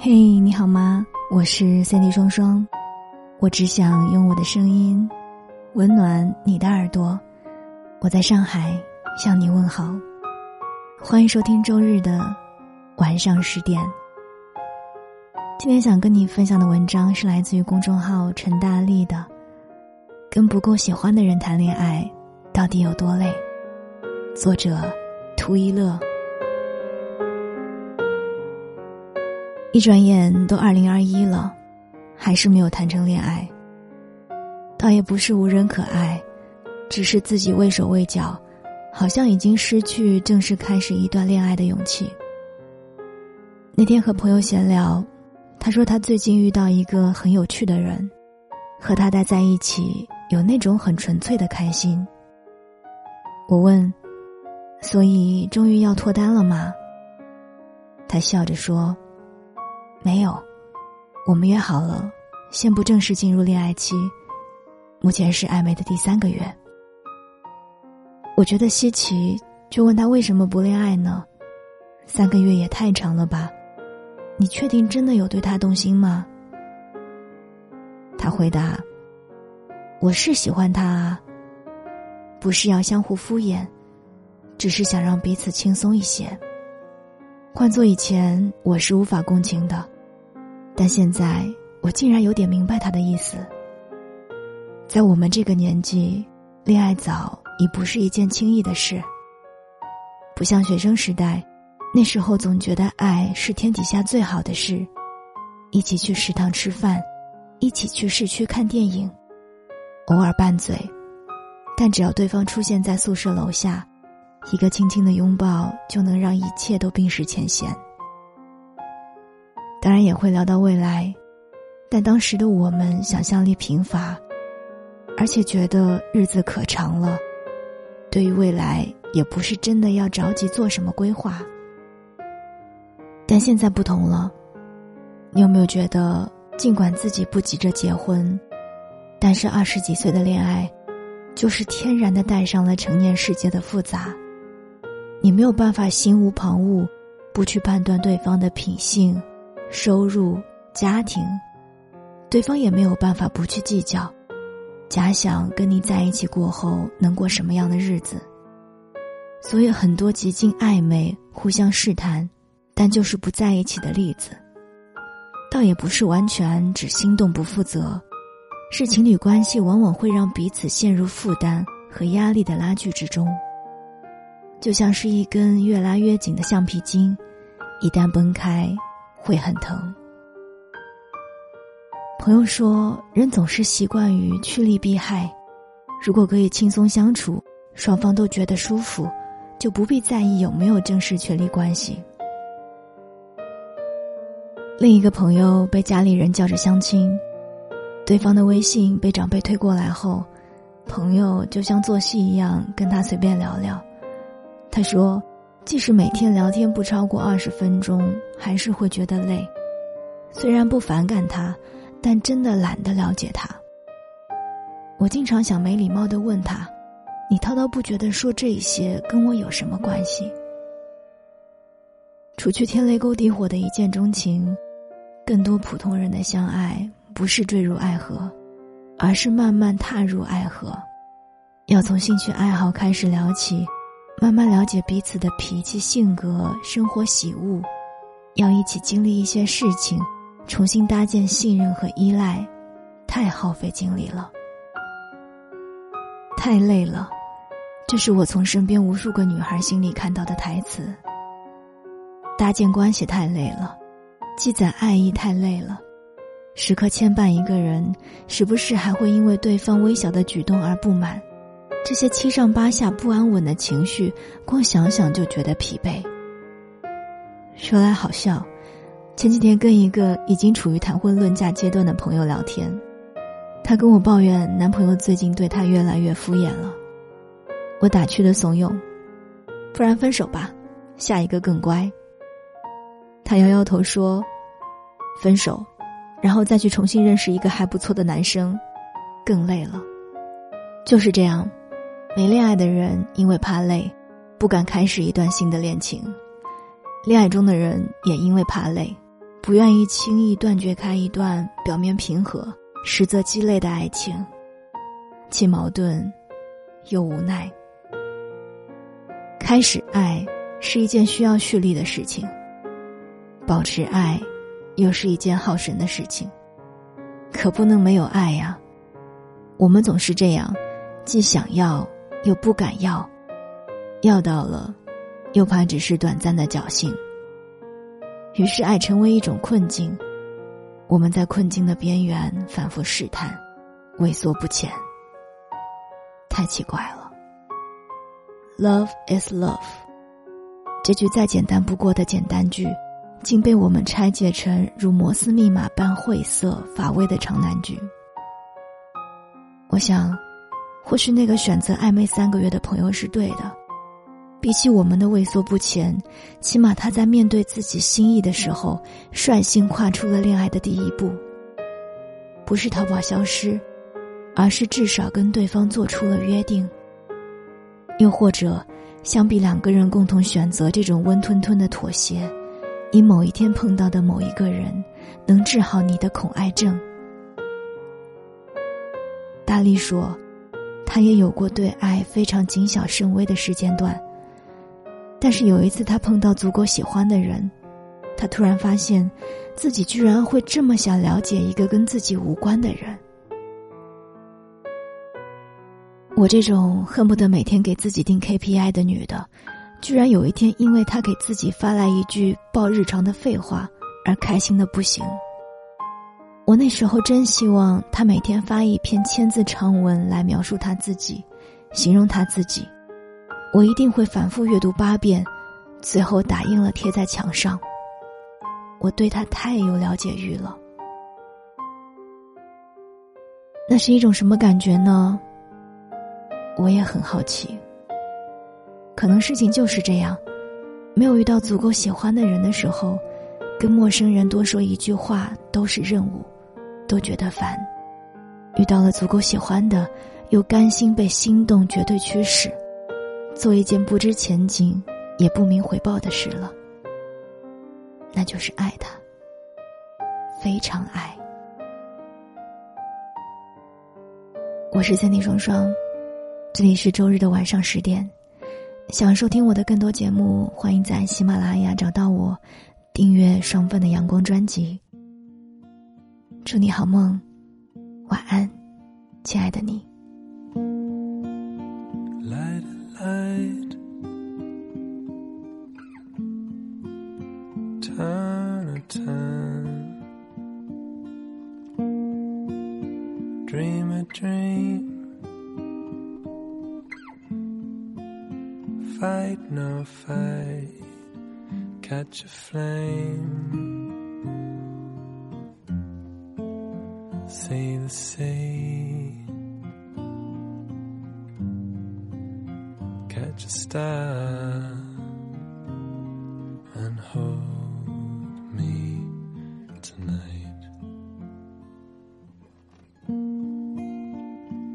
嘿，你好吗？我是三 D 双双，我只想用我的声音温暖你的耳朵。我在上海向你问好，欢迎收听周日的晚上十点。今天想跟你分享的文章是来自于公众号陈大力的《跟不够喜欢的人谈恋爱到底有多累》，作者图一乐。一转眼都二零二一了，还是没有谈成恋爱。倒也不是无人可爱，只是自己畏手畏脚，好像已经失去正式开始一段恋爱的勇气。那天和朋友闲聊，他说他最近遇到一个很有趣的人，和他待在一起有那种很纯粹的开心。我问：“所以终于要脱单了吗？”他笑着说。没有，我们约好了，先不正式进入恋爱期，目前是暧昧的第三个月。我觉得稀奇，就问他为什么不恋爱呢？三个月也太长了吧？你确定真的有对他动心吗？他回答：“我是喜欢他啊，不是要相互敷衍，只是想让彼此轻松一些。”换做以前，我是无法共情的，但现在我竟然有点明白他的意思。在我们这个年纪，恋爱早已不是一件轻易的事。不像学生时代，那时候总觉得爱是天底下最好的事，一起去食堂吃饭，一起去市区看电影，偶尔拌嘴，但只要对方出现在宿舍楼下。一个轻轻的拥抱就能让一切都冰释前嫌。当然也会聊到未来，但当时的我们想象力贫乏，而且觉得日子可长了，对于未来也不是真的要着急做什么规划。但现在不同了，你有没有觉得，尽管自己不急着结婚，但是二十几岁的恋爱，就是天然的带上了成年世界的复杂。你没有办法心无旁骛，不去判断对方的品性、收入、家庭，对方也没有办法不去计较，假想跟你在一起过后能过什么样的日子。所以很多极尽暧昧、互相试探，但就是不在一起的例子，倒也不是完全只心动不负责，是情侣关系往往会让彼此陷入负担和压力的拉锯之中。就像是一根越拉越紧的橡皮筋，一旦崩开，会很疼。朋友说，人总是习惯于趋利避害，如果可以轻松相处，双方都觉得舒服，就不必在意有没有正式权利关系。另一个朋友被家里人叫着相亲，对方的微信被长辈推过来后，朋友就像做戏一样跟他随便聊聊。他说：“即使每天聊天不超过二十分钟，还是会觉得累。虽然不反感他，但真的懒得了解他。我经常想没礼貌的问他：‘你滔滔不绝的说这些，跟我有什么关系？’除去天雷勾地火的一见钟情，更多普通人的相爱，不是坠入爱河，而是慢慢踏入爱河。要从兴趣爱好开始聊起。”慢慢了解彼此的脾气、性格、生活喜恶，要一起经历一些事情，重新搭建信任和依赖，太耗费精力了，太累了。这是我从身边无数个女孩心里看到的台词。搭建关系太累了，积攒爱意太累了，时刻牵绊一个人，时不时还会因为对方微小的举动而不满。这些七上八下、不安稳的情绪，光想想就觉得疲惫。说来好笑，前几天跟一个已经处于谈婚论嫁阶段的朋友聊天，她跟我抱怨男朋友最近对她越来越敷衍了。我打趣的怂恿：“不然分手吧，下一个更乖。”她摇摇头说：“分手，然后再去重新认识一个还不错的男生，更累了。”就是这样。没恋爱的人因为怕累，不敢开始一段新的恋情；恋爱中的人也因为怕累，不愿意轻易断绝开一段表面平和、实则鸡肋的爱情，既矛盾又无奈。开始爱是一件需要蓄力的事情，保持爱又是一件耗神的事情，可不能没有爱呀。我们总是这样，既想要又不敢要，要到了，又怕只是短暂的侥幸。于是，爱成为一种困境，我们在困境的边缘反复试探，畏缩不前。太奇怪了。Love is love，这句再简单不过的简单句，竟被我们拆解成如摩斯密码般晦涩乏味的长难句。我想，或许那个选择暧昧三个月的朋友是对的。比起我们的畏缩不前，起码他在面对自己心意的时候，率性跨出了恋爱的第一步。不是淘宝消失，而是至少跟对方做出了约定。又或者，相比两个人共同选择这种温吞吞的妥协，你某一天碰到的某一个人，能治好你的恐爱症。大力说，他也有过对爱非常谨小慎微的时间段。但是有一次，他碰到足够喜欢的人，他突然发现，自己居然会这么想了解一个跟自己无关的人。我这种恨不得每天给自己定 KPI 的女的，居然有一天因为他给自己发来一句报日常的废话而开心的不行。我那时候真希望他每天发一篇千字长文来描述他自己，形容他自己。我一定会反复阅读八遍，最后打印了贴在墙上。我对他太有了解欲了。那是一种什么感觉呢？我也很好奇。可能事情就是这样，没有遇到足够喜欢的人的时候，跟陌生人多说一句话都是任务，都觉得烦；遇到了足够喜欢的，又甘心被心动绝对驱使。做一件不知前景也不明回报的事了，那就是爱他，非常爱。我是三弟双双，这里是周日的晚上十点。想收听我的更多节目，欢迎在喜马拉雅找到我，订阅双份的阳光专辑。祝你好梦，晚安，亲爱的你。Dream a dream. Fight no fight. Catch a flame. See the sea. Catch a star and hold. Me tonight.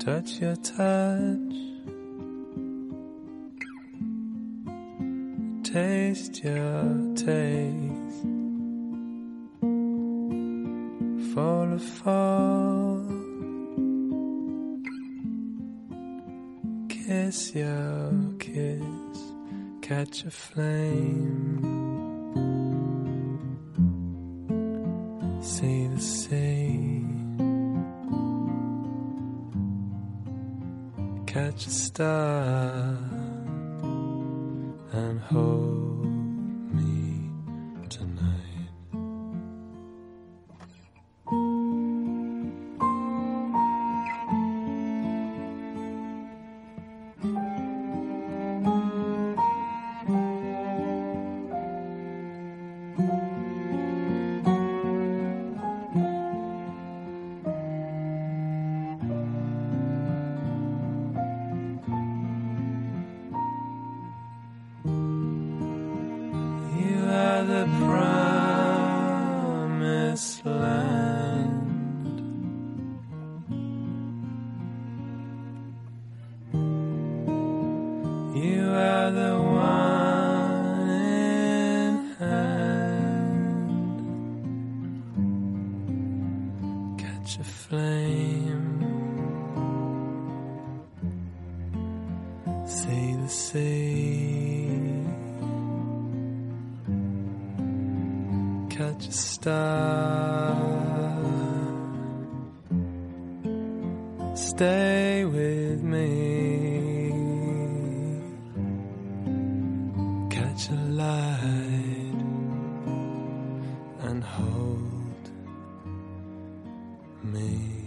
Touch your touch, taste your taste, fall kiss your kiss, catch a flame, see the sea. catch a star and hold catch a flame. Say the sea. Catch a star. Stay with me. Catch a light and hold me